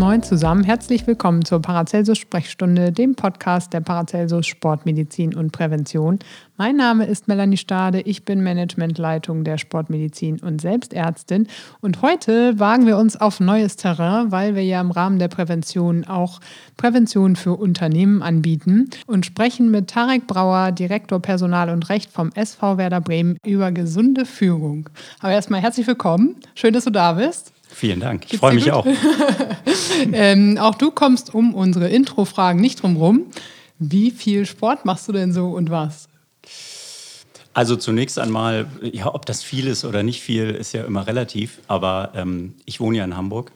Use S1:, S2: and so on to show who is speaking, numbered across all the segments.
S1: Moin zusammen, herzlich willkommen zur Paracelsus Sprechstunde, dem Podcast der Paracelsus Sportmedizin und Prävention. Mein Name ist Melanie Stade, ich bin Managementleitung der Sportmedizin und Selbstärztin und heute wagen wir uns auf neues Terrain, weil wir ja im Rahmen der Prävention auch Prävention für Unternehmen anbieten und sprechen mit Tarek Brauer, Direktor Personal und Recht vom SV Werder Bremen über gesunde Führung. Aber erstmal herzlich willkommen, schön, dass du da bist.
S2: Vielen Dank. Ich freue mich gut? auch.
S1: ähm, auch du kommst um unsere Intro-Fragen nicht drum rum. Wie viel Sport machst du denn so und was?
S2: Also zunächst einmal, ja, ob das viel ist oder nicht viel, ist ja immer relativ. Aber ähm, ich wohne ja in Hamburg.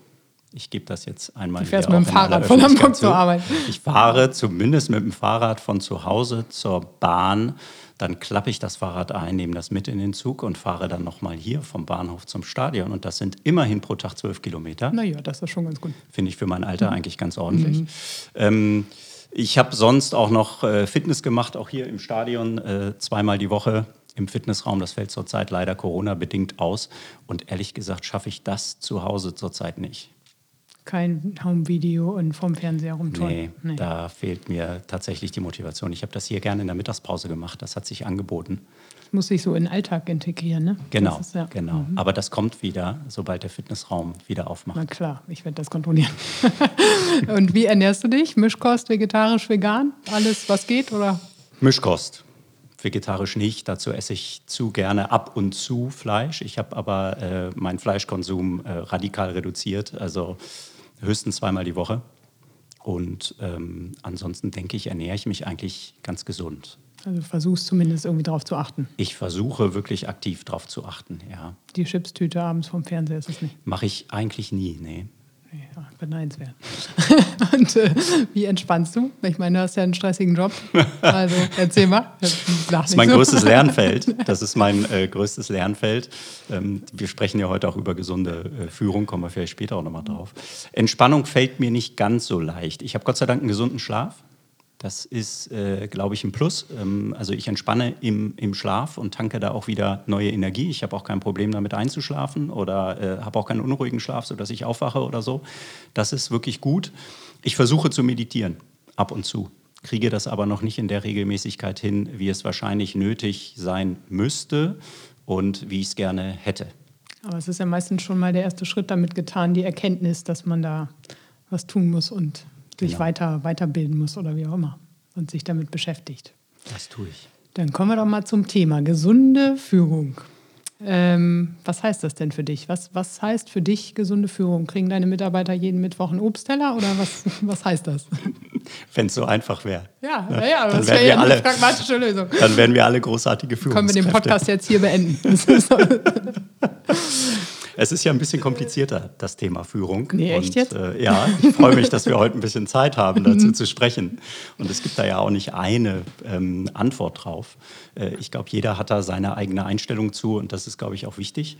S2: Ich gebe das jetzt einmal.
S1: Du fährst mit dem Fahrrad von Hamburg zur Arbeit.
S2: Ich fahre zumindest mit dem Fahrrad von zu Hause zur Bahn dann klappe ich das Fahrrad ein, nehme das mit in den Zug und fahre dann nochmal hier vom Bahnhof zum Stadion. Und das sind immerhin pro Tag zwölf Kilometer.
S1: Naja, das ist schon ganz gut.
S2: Finde ich für mein Alter mhm. eigentlich ganz ordentlich. Mhm. Ähm, ich habe sonst auch noch äh, Fitness gemacht, auch hier im Stadion, äh, zweimal die Woche im Fitnessraum. Das fällt zurzeit leider Corona-bedingt aus. Und ehrlich gesagt schaffe ich das zu Hause zurzeit nicht
S1: kein Home-Video und vom Fernseher rumtun.
S2: Nee, nee, da fehlt mir tatsächlich die Motivation. Ich habe das hier gerne in der Mittagspause gemacht. Das hat sich angeboten.
S1: Das muss sich so in den Alltag integrieren, ne?
S2: Genau, ist, ja. genau. Mhm. Aber das kommt wieder, sobald der Fitnessraum wieder aufmacht.
S1: Na klar, ich werde das kontrollieren. und wie ernährst du dich? Mischkost, vegetarisch, vegan? Alles, was geht, oder?
S2: Mischkost vegetarisch nicht. Dazu esse ich zu gerne ab und zu Fleisch. Ich habe aber äh, meinen Fleischkonsum äh, radikal reduziert. Also höchstens zweimal die Woche. Und ähm, ansonsten denke ich, ernähre ich mich eigentlich ganz gesund.
S1: Also versuchst zumindest irgendwie darauf zu achten.
S2: Ich versuche wirklich aktiv darauf zu achten, ja.
S1: Die Chipstüte abends vom Fernseher ist es nicht?
S2: Mache ich eigentlich nie, nee.
S1: Ja, beneidenswert. Und äh, wie entspannst du? Ich meine, du hast ja einen stressigen Job. Also erzähl mal.
S2: Das ist mein so. größtes Lernfeld. Das ist mein äh, größtes Lernfeld. Ähm, wir sprechen ja heute auch über gesunde äh, Führung, kommen wir vielleicht später auch nochmal drauf. Entspannung fällt mir nicht ganz so leicht. Ich habe Gott sei Dank einen gesunden Schlaf. Das ist, äh, glaube ich, ein Plus. Ähm, also ich entspanne im, im Schlaf und tanke da auch wieder neue Energie. Ich habe auch kein Problem damit einzuschlafen oder äh, habe auch keinen unruhigen Schlaf, sodass ich aufwache oder so. Das ist wirklich gut. Ich versuche zu meditieren, ab und zu. Kriege das aber noch nicht in der Regelmäßigkeit hin, wie es wahrscheinlich nötig sein müsste und wie ich es gerne hätte.
S1: Aber es ist ja meistens schon mal der erste Schritt damit getan, die Erkenntnis, dass man da was tun muss und sich genau. weiter, weiterbilden muss oder wie auch immer und sich damit beschäftigt.
S2: Das tue ich.
S1: Dann kommen wir doch mal zum Thema gesunde Führung. Ähm, was heißt das denn für dich? Was, was heißt für dich gesunde Führung? Kriegen deine Mitarbeiter jeden Mittwoch einen Obstteller oder was, was heißt das?
S2: Wenn es so einfach wäre.
S1: Ja, ja, ja das wäre ja eine pragmatische Lösung.
S2: Dann wären wir alle großartige Führungskräfte.
S1: Können wir den Podcast jetzt hier beenden?
S2: Es ist ja ein bisschen komplizierter, das Thema Führung.
S1: Nee, echt und, jetzt?
S2: Äh, ja, ich freue mich, dass wir heute ein bisschen Zeit haben, dazu zu sprechen. Und es gibt da ja auch nicht eine ähm, Antwort drauf. Äh, ich glaube, jeder hat da seine eigene Einstellung zu und das ist, glaube ich, auch wichtig.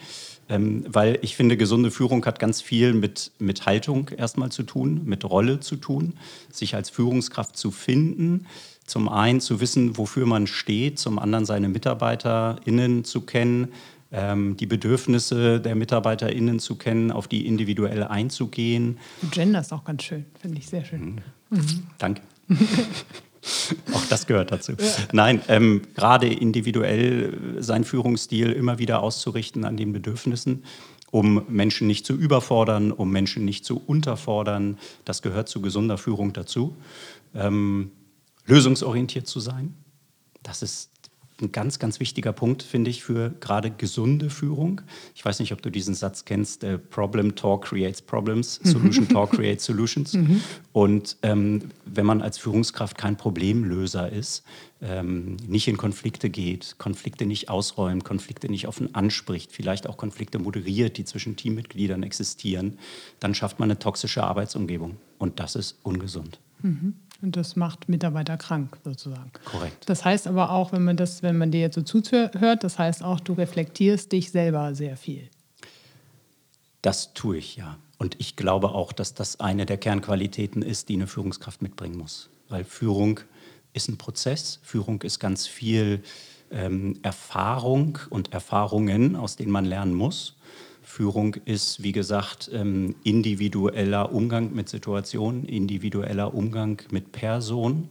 S2: Ähm, weil ich finde, gesunde Führung hat ganz viel mit, mit Haltung erstmal zu tun, mit Rolle zu tun, sich als Führungskraft zu finden zum einen zu wissen, wofür man steht, zum anderen seine MitarbeiterInnen zu kennen, ähm, die Bedürfnisse der MitarbeiterInnen zu kennen, auf die individuell einzugehen.
S1: Gender ist auch ganz schön, finde ich sehr schön.
S2: Mhm. Mhm. Danke. auch das gehört dazu. Ja. Nein, ähm, gerade individuell seinen Führungsstil immer wieder auszurichten an den Bedürfnissen, um Menschen nicht zu überfordern, um Menschen nicht zu unterfordern. Das gehört zu gesunder Führung dazu. Ähm, lösungsorientiert zu sein. Das ist ein ganz, ganz wichtiger Punkt, finde ich, für gerade gesunde Führung. Ich weiß nicht, ob du diesen Satz kennst, äh, Problem Talk creates Problems, mhm. Solution Talk creates Solutions. Mhm. Und ähm, wenn man als Führungskraft kein Problemlöser ist, ähm, nicht in Konflikte geht, Konflikte nicht ausräumt, Konflikte nicht offen anspricht, vielleicht auch Konflikte moderiert, die zwischen Teammitgliedern existieren, dann schafft man eine toxische Arbeitsumgebung. Und das ist ungesund.
S1: Mhm. Und das macht Mitarbeiter krank, sozusagen.
S2: Korrekt.
S1: Das heißt aber auch, wenn man das, wenn man dir jetzt so zuhört, das heißt auch, du reflektierst dich selber sehr viel.
S2: Das tue ich, ja. Und ich glaube auch, dass das eine der Kernqualitäten ist, die eine Führungskraft mitbringen muss. Weil Führung ist ein Prozess, Führung ist ganz viel ähm, Erfahrung und Erfahrungen, aus denen man lernen muss. Führung ist, wie gesagt, ähm, individueller Umgang mit Situationen, individueller Umgang mit Personen.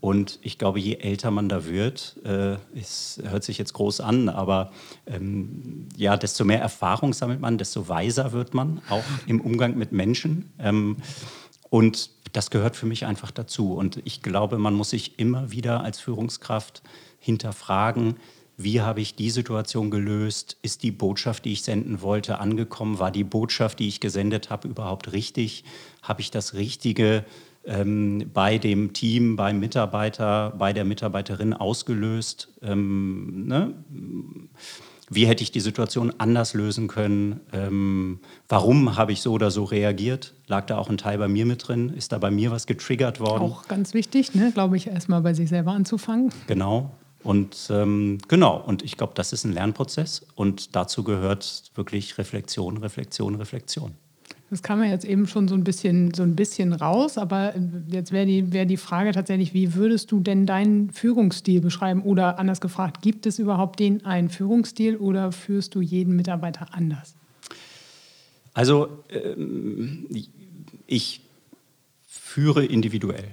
S2: Und ich glaube, je älter man da wird, äh, es hört sich jetzt groß an, aber ähm, ja, desto mehr Erfahrung sammelt man, desto weiser wird man, auch im Umgang mit Menschen. Ähm, und das gehört für mich einfach dazu. Und ich glaube, man muss sich immer wieder als Führungskraft hinterfragen, wie habe ich die Situation gelöst? Ist die Botschaft, die ich senden wollte, angekommen? War die Botschaft, die ich gesendet habe, überhaupt richtig? Habe ich das Richtige ähm, bei dem Team, beim Mitarbeiter, bei der Mitarbeiterin ausgelöst? Ähm, ne? Wie hätte ich die Situation anders lösen können? Ähm, warum habe ich so oder so reagiert? Lag da auch ein Teil bei mir mit drin? Ist da bei mir was getriggert worden?
S1: Auch ganz wichtig, ne? glaube ich, erstmal bei sich selber anzufangen.
S2: Genau. Und ähm, genau, und ich glaube, das ist ein Lernprozess und dazu gehört wirklich Reflexion, Reflexion, Reflexion.
S1: Das kam ja jetzt eben schon so ein bisschen, so ein bisschen raus, aber jetzt wäre die, wär die Frage tatsächlich, wie würdest du denn deinen Führungsstil beschreiben? Oder anders gefragt, gibt es überhaupt den einen Führungsstil oder führst du jeden Mitarbeiter anders?
S2: Also ähm, ich führe individuell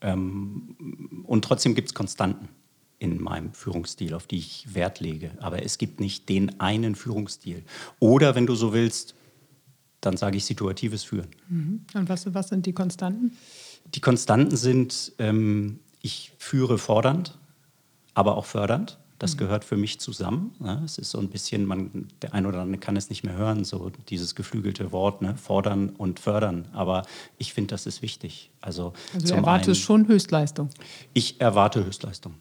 S2: ähm, und trotzdem gibt es Konstanten in meinem Führungsstil, auf die ich Wert lege. Aber es gibt nicht den einen Führungsstil. Oder wenn du so willst, dann sage ich situatives Führen.
S1: Mhm. Und was, was sind die Konstanten?
S2: Die Konstanten sind, ähm, ich führe fordernd, aber auch fördernd. Das mhm. gehört für mich zusammen. Ne? Es ist so ein bisschen, man, der ein oder andere kann es nicht mehr hören, so dieses geflügelte Wort, ne? fordern und fördern. Aber ich finde, das ist wichtig. Also,
S1: also du erwartest einen, schon Höchstleistung.
S2: Ich erwarte Höchstleistung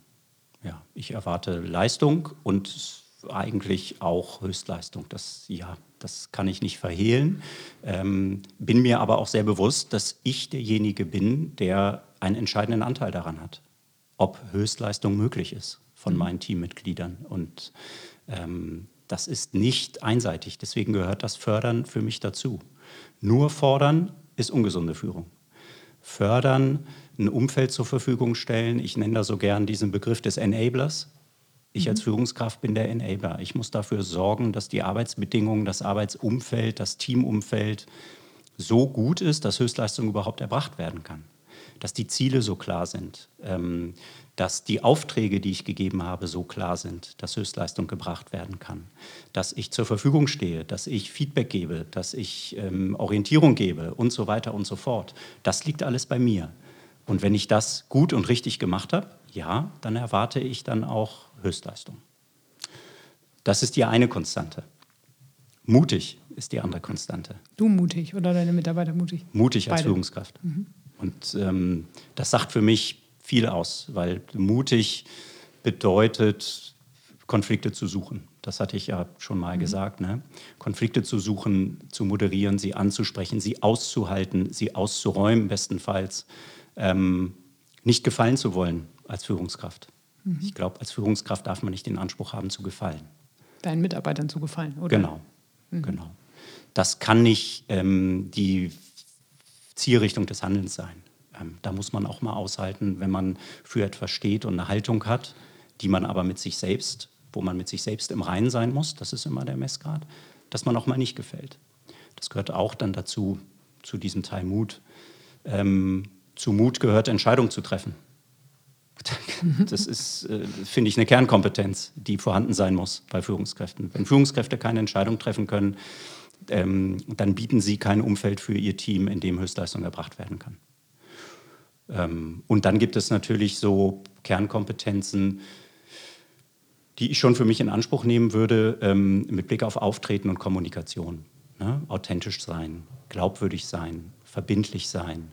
S2: ja, ich erwarte Leistung und eigentlich auch Höchstleistung. Das, ja, das kann ich nicht verhehlen. Ähm, bin mir aber auch sehr bewusst, dass ich derjenige bin, der einen entscheidenden Anteil daran hat, ob Höchstleistung möglich ist von mhm. meinen Teammitgliedern. Und ähm, das ist nicht einseitig. Deswegen gehört das Fördern für mich dazu. Nur fordern ist ungesunde Führung. Fördern ein Umfeld zur Verfügung stellen. Ich nenne da so gern diesen Begriff des Enablers. Ich mhm. als Führungskraft bin der Enabler. Ich muss dafür sorgen, dass die Arbeitsbedingungen, das Arbeitsumfeld, das Teamumfeld so gut ist, dass Höchstleistung überhaupt erbracht werden kann. Dass die Ziele so klar sind, ähm, dass die Aufträge, die ich gegeben habe, so klar sind, dass Höchstleistung gebracht werden kann. Dass ich zur Verfügung stehe, dass ich Feedback gebe, dass ich ähm, Orientierung gebe und so weiter und so fort. Das liegt alles bei mir. Und wenn ich das gut und richtig gemacht habe, ja, dann erwarte ich dann auch Höchstleistung. Das ist die eine Konstante. Mutig ist die andere Konstante.
S1: Du mutig oder deine Mitarbeiter mutig?
S2: Mutig als Beide. Führungskraft. Mhm. Und ähm, das sagt für mich viel aus, weil mutig bedeutet, Konflikte zu suchen. Das hatte ich ja schon mal mhm. gesagt. Ne? Konflikte zu suchen, zu moderieren, sie anzusprechen, sie auszuhalten, sie auszuräumen bestenfalls ähm, nicht gefallen zu wollen als Führungskraft. Mhm. Ich glaube, als Führungskraft darf man nicht den Anspruch haben, zu gefallen.
S1: Deinen Mitarbeitern zu gefallen, oder?
S2: Genau, mhm. genau. Das kann nicht ähm, die Zielrichtung des Handelns sein. Ähm, da muss man auch mal aushalten, wenn man für etwas steht und eine Haltung hat, die man aber mit sich selbst, wo man mit sich selbst im Reinen sein muss, das ist immer der Messgrad, dass man auch mal nicht gefällt. Das gehört auch dann dazu, zu diesem Teil Mut, ähm, zu Mut gehört, Entscheidungen zu treffen. Das ist, äh, finde ich, eine Kernkompetenz, die vorhanden sein muss bei Führungskräften. Wenn Führungskräfte keine Entscheidung treffen können, ähm, dann bieten sie kein Umfeld für ihr Team, in dem Höchstleistung erbracht werden kann. Ähm, und dann gibt es natürlich so Kernkompetenzen, die ich schon für mich in Anspruch nehmen würde, ähm, mit Blick auf Auftreten und Kommunikation. Ne? Authentisch sein, glaubwürdig sein, verbindlich sein,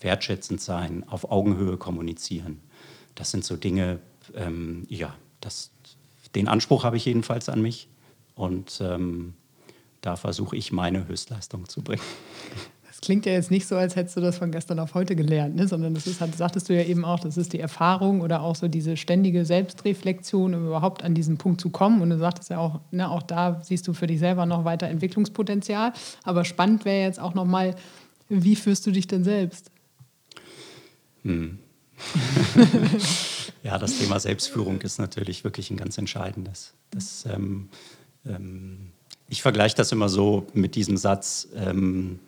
S2: wertschätzend sein, auf Augenhöhe kommunizieren. Das sind so Dinge, ähm, ja, das, den Anspruch habe ich jedenfalls an mich und ähm, da versuche ich meine Höchstleistung zu bringen.
S1: Das klingt ja jetzt nicht so, als hättest du das von gestern auf heute gelernt, ne? sondern das ist, halt, sagtest du ja eben auch, das ist die Erfahrung oder auch so diese ständige Selbstreflexion, um überhaupt an diesen Punkt zu kommen. Und du sagtest ja auch, ne, auch da siehst du für dich selber noch weiter Entwicklungspotenzial. Aber spannend wäre jetzt auch nochmal, wie führst du dich denn selbst?
S2: Hm. ja, das Thema Selbstführung ist natürlich wirklich ein ganz entscheidendes. Das, ähm, ähm, ich vergleiche das immer so mit diesem Satz, ähm,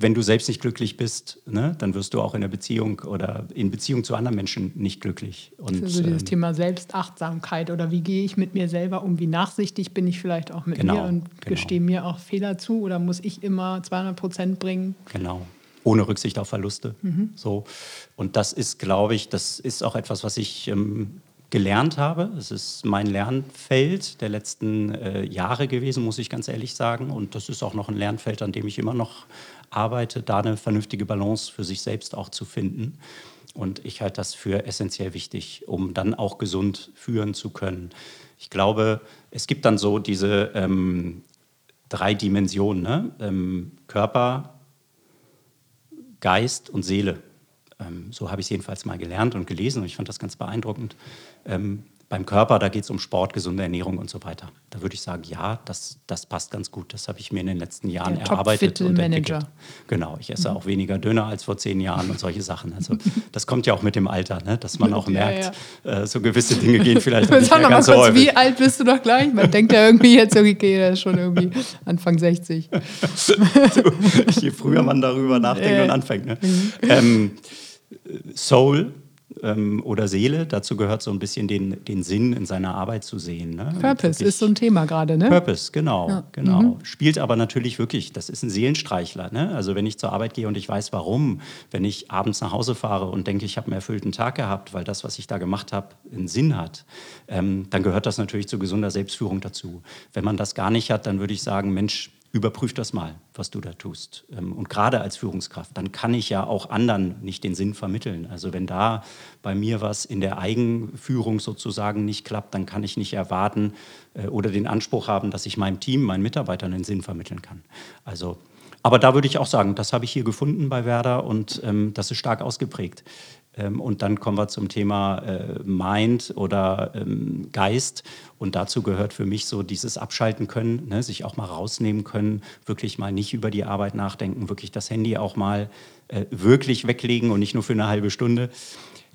S2: wenn du selbst nicht glücklich bist, ne, dann wirst du auch in der Beziehung oder in Beziehung zu anderen Menschen nicht glücklich.
S1: Und, also dieses ähm, Thema Selbstachtsamkeit oder wie gehe ich mit mir selber um, wie nachsichtig bin ich vielleicht auch mit genau, mir und genau. gestehe mir auch Fehler zu oder muss ich immer 200 Prozent bringen?
S2: Genau. Ohne Rücksicht auf Verluste. Mhm. So. Und das ist, glaube ich, das ist auch etwas, was ich ähm, gelernt habe. Es ist mein Lernfeld der letzten äh, Jahre gewesen, muss ich ganz ehrlich sagen. Und das ist auch noch ein Lernfeld, an dem ich immer noch arbeite, da eine vernünftige Balance für sich selbst auch zu finden. Und ich halte das für essentiell wichtig, um dann auch gesund führen zu können. Ich glaube, es gibt dann so diese ähm, drei Dimensionen, ne? ähm, Körper, Geist und Seele. Ähm, so habe ich es jedenfalls mal gelernt und gelesen und ich fand das ganz beeindruckend. Ähm, beim Körper, da geht es um Sport, gesunde Ernährung und so weiter. Da würde ich sagen, ja, das, das passt ganz gut. Das habe ich mir in den letzten Jahren Der erarbeitet und
S1: Manager.
S2: entwickelt. Genau, ich esse mhm. auch weniger Döner als vor zehn Jahren und solche Sachen. Also das kommt ja auch mit dem Alter, ne? dass man auch merkt, ja. Äh, so gewisse Dinge gehen vielleicht nicht
S1: mehr ganz kurz, Wie alt bist du doch gleich? Man denkt ja irgendwie jetzt, okay, der ist schon irgendwie Anfang 60.
S2: so, je früher man darüber nachdenkt äh. und anfängt. Ne? Mhm. Ähm, Soul ähm, oder Seele. Dazu gehört so ein bisschen den, den Sinn in seiner Arbeit zu sehen. Ne?
S1: Purpose ist so ein Thema gerade, ne?
S2: Purpose, genau, ja. genau. Mhm. Spielt aber natürlich wirklich, das ist ein Seelenstreichler. Ne? Also wenn ich zur Arbeit gehe und ich weiß warum, wenn ich abends nach Hause fahre und denke, ich habe einen erfüllten Tag gehabt, weil das, was ich da gemacht habe, einen Sinn hat, ähm, dann gehört das natürlich zu gesunder Selbstführung dazu. Wenn man das gar nicht hat, dann würde ich sagen, Mensch, überprüf das mal, was du da tust. Ähm, und gerade als Führungskraft, dann kann ich ja auch anderen nicht den Sinn vermitteln. Also wenn da bei mir was in der Eigenführung sozusagen nicht klappt, dann kann ich nicht erwarten äh, oder den Anspruch haben, dass ich meinem Team, meinen Mitarbeitern den Sinn vermitteln kann. Also aber da würde ich auch sagen, das habe ich hier gefunden bei Werder und ähm, das ist stark ausgeprägt. Ähm, und dann kommen wir zum Thema äh, Mind oder ähm, Geist. Und dazu gehört für mich so dieses Abschalten können, ne, sich auch mal rausnehmen können, wirklich mal nicht über die Arbeit nachdenken, wirklich das Handy auch mal äh, wirklich weglegen und nicht nur für eine halbe Stunde.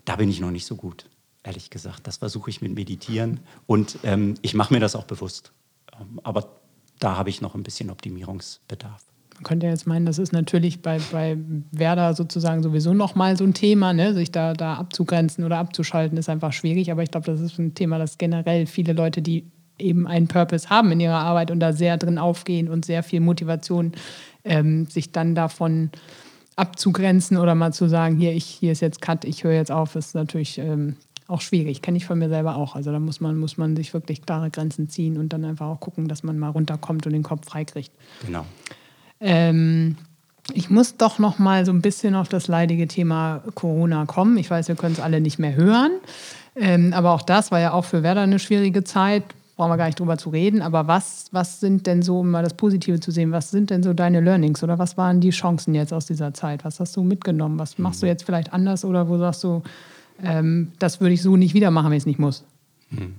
S2: Da bin ich noch nicht so gut, ehrlich gesagt. Das versuche ich mit Meditieren und ähm, ich mache mir das auch bewusst. Ähm, aber da habe ich noch ein bisschen Optimierungsbedarf.
S1: Man könnte ja jetzt meinen, das ist natürlich bei, bei Werder sozusagen sowieso nochmal so ein Thema, ne? sich da, da abzugrenzen oder abzuschalten, ist einfach schwierig. Aber ich glaube, das ist ein Thema, das generell viele Leute, die eben einen Purpose haben in ihrer Arbeit und da sehr drin aufgehen und sehr viel Motivation, ähm, sich dann davon abzugrenzen oder mal zu sagen, hier, ich, hier ist jetzt Cut, ich höre jetzt auf, ist natürlich ähm, auch schwierig. Kenne ich von mir selber auch. Also da muss man, muss man sich wirklich klare Grenzen ziehen und dann einfach auch gucken, dass man mal runterkommt und den Kopf freikriegt.
S2: Genau.
S1: Ähm, ich muss doch noch mal so ein bisschen auf das leidige Thema Corona kommen. Ich weiß, wir können es alle nicht mehr hören. Ähm, aber auch das war ja auch für Werder eine schwierige Zeit. Brauchen wir gar nicht drüber zu reden. Aber was, was sind denn so, um mal das Positive zu sehen, was sind denn so deine Learnings oder was waren die Chancen jetzt aus dieser Zeit? Was hast du mitgenommen? Was machst du mhm. jetzt vielleicht anders oder wo sagst du, ähm, das würde ich so nicht wieder machen, wenn ich es nicht muss?
S2: Mhm.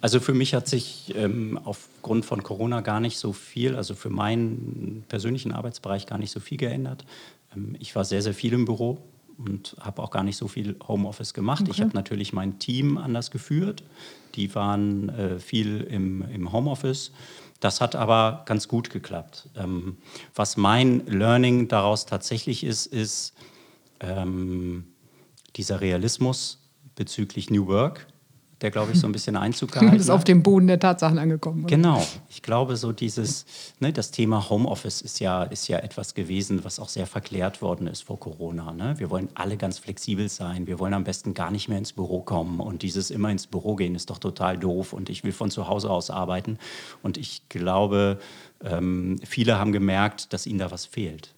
S2: Also für mich hat sich ähm, aufgrund von Corona gar nicht so viel, also für meinen persönlichen Arbeitsbereich gar nicht so viel geändert. Ähm, ich war sehr, sehr viel im Büro und habe auch gar nicht so viel Homeoffice gemacht. Okay. Ich habe natürlich mein Team anders geführt. Die waren äh, viel im, im Homeoffice. Das hat aber ganz gut geklappt. Ähm, was mein Learning daraus tatsächlich ist, ist ähm, dieser Realismus bezüglich New Work der, glaube ich, so ein bisschen Einzug gehalten hat.
S1: ist auf dem Boden der Tatsachen angekommen.
S2: Oder? Genau. Ich glaube, so dieses, ne, das Thema Homeoffice ist ja, ist ja etwas gewesen, was auch sehr verklärt worden ist vor Corona. Ne? Wir wollen alle ganz flexibel sein. Wir wollen am besten gar nicht mehr ins Büro kommen. Und dieses immer ins Büro gehen ist doch total doof. Und ich will von zu Hause aus arbeiten. Und ich glaube, ähm, viele haben gemerkt, dass ihnen da was fehlt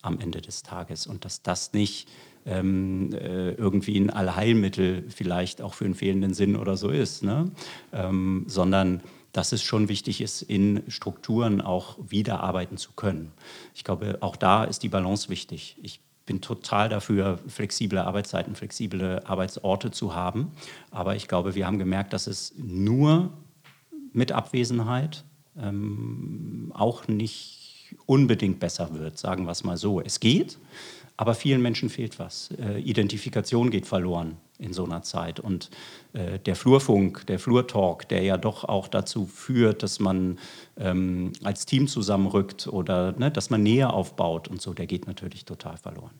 S2: am Ende des Tages. Und dass das nicht ähm, äh, irgendwie ein Allheilmittel vielleicht auch für einen fehlenden Sinn oder so ist, ne? ähm, sondern dass es schon wichtig ist, in Strukturen auch wieder arbeiten zu können. Ich glaube, auch da ist die Balance wichtig. Ich bin total dafür, flexible Arbeitszeiten, flexible Arbeitsorte zu haben. Aber ich glaube, wir haben gemerkt, dass es nur mit Abwesenheit ähm, auch nicht unbedingt besser wird, sagen wir es mal so. Es geht, aber vielen Menschen fehlt was. Äh, Identifikation geht verloren in so einer Zeit. Und äh, der Flurfunk, der Flurtalk, der ja doch auch dazu führt, dass man ähm, als Team zusammenrückt oder ne, dass man Nähe aufbaut und so, der geht natürlich total verloren.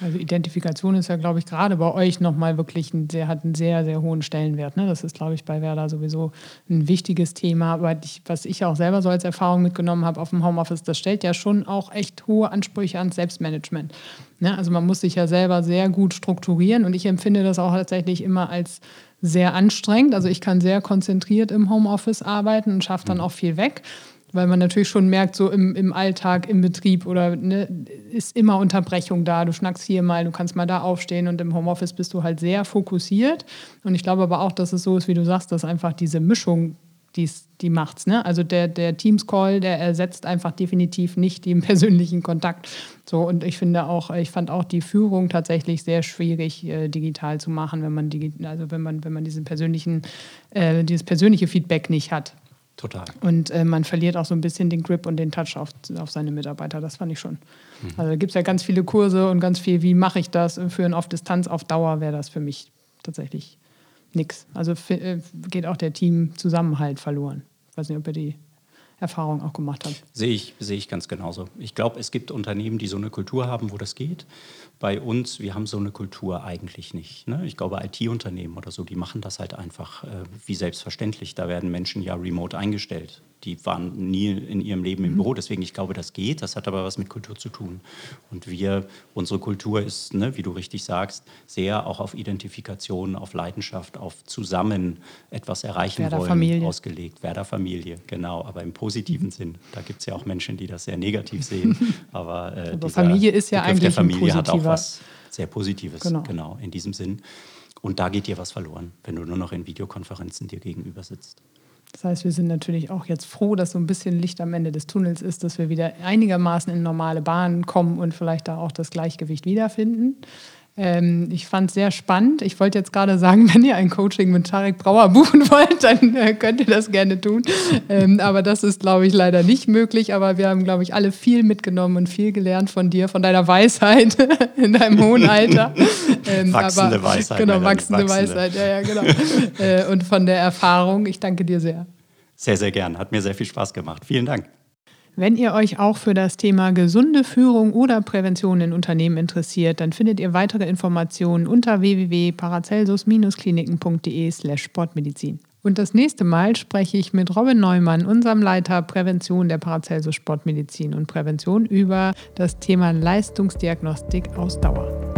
S1: Also Identifikation ist ja, glaube ich, gerade bei euch nochmal wirklich ein sehr, hat einen sehr, sehr hohen Stellenwert. Ne? Das ist, glaube ich, bei Werder sowieso ein wichtiges Thema. Aber ich, was ich auch selber so als Erfahrung mitgenommen habe auf dem Homeoffice, das stellt ja schon auch echt hohe Ansprüche ans Selbstmanagement. Ne? Also man muss sich ja selber sehr gut strukturieren und ich empfinde das auch tatsächlich immer als sehr anstrengend. Also ich kann sehr konzentriert im Homeoffice arbeiten und schaffe dann mhm. auch viel weg weil man natürlich schon merkt, so im, im Alltag, im Betrieb oder ne, ist immer Unterbrechung da. Du schnackst hier mal, du kannst mal da aufstehen und im Homeoffice bist du halt sehr fokussiert. Und ich glaube aber auch, dass es so ist, wie du sagst, dass einfach diese Mischung, die's, die macht's. Ne? Also der, der Teams-Call, der ersetzt einfach definitiv nicht den persönlichen Kontakt. So, und ich finde auch, ich fand auch die Führung tatsächlich sehr schwierig, äh, digital zu machen, wenn man, also wenn man, wenn man diesen persönlichen, äh, dieses persönliche Feedback nicht hat.
S2: Total.
S1: Und äh, man verliert auch so ein bisschen den Grip und den Touch auf, auf seine Mitarbeiter. Das fand ich schon. Mhm. Also da gibt es ja ganz viele Kurse und ganz viel, wie mache ich das für ein auf Distanz, auf Dauer wäre das für mich tatsächlich nichts. Also äh, geht auch der Teamzusammenhalt verloren. Ich weiß nicht, ob ihr die Erfahrung auch gemacht habt.
S2: Sehe ich, sehe ich ganz genauso. Ich glaube, es gibt Unternehmen, die so eine Kultur haben, wo das geht bei uns, wir haben so eine Kultur eigentlich nicht. Ne? Ich glaube, IT-Unternehmen oder so, die machen das halt einfach äh, wie selbstverständlich. Da werden Menschen ja remote eingestellt. Die waren nie in ihrem Leben im mhm. Büro. Deswegen, ich glaube, das geht. Das hat aber was mit Kultur zu tun. Und wir, unsere Kultur ist, ne, wie du richtig sagst, sehr auch auf Identifikation, auf Leidenschaft, auf zusammen etwas erreichen Werder wollen
S1: Familie.
S2: ausgelegt. Werder Familie, genau. Aber im positiven mhm. Sinn. Da gibt es ja auch Menschen, die das sehr negativ sehen.
S1: Aber, äh, aber Familie ist ja eigentlich der
S2: Familie ein positiver was sehr Positives, genau. genau, in diesem Sinn. Und da geht dir was verloren, wenn du nur noch in Videokonferenzen dir gegenüber sitzt.
S1: Das heißt, wir sind natürlich auch jetzt froh, dass so ein bisschen Licht am Ende des Tunnels ist, dass wir wieder einigermaßen in normale Bahnen kommen und vielleicht da auch das Gleichgewicht wiederfinden. Ähm, ich fand es sehr spannend. Ich wollte jetzt gerade sagen, wenn ihr ein Coaching mit Tarek Brauer buchen wollt, dann äh, könnt ihr das gerne tun. Ähm, aber das ist, glaube ich, leider nicht möglich. Aber wir haben, glaube ich, alle viel mitgenommen und viel gelernt von dir, von deiner Weisheit in deinem hohen Alter.
S2: Ähm, wachsende aber, Weisheit.
S1: Genau, wachsende, wachsende, Weisheit. Ja, ja, genau. äh, und von der Erfahrung. Ich danke dir sehr.
S2: Sehr, sehr gern. Hat mir sehr viel Spaß gemacht. Vielen Dank.
S1: Wenn ihr euch auch für das Thema gesunde Führung oder Prävention in Unternehmen interessiert, dann findet ihr weitere Informationen unter www.paracelsus-kliniken.de/slash Sportmedizin. Und das nächste Mal spreche ich mit Robin Neumann, unserem Leiter Prävention der Paracelsus Sportmedizin und Prävention, über das Thema Leistungsdiagnostik Ausdauer.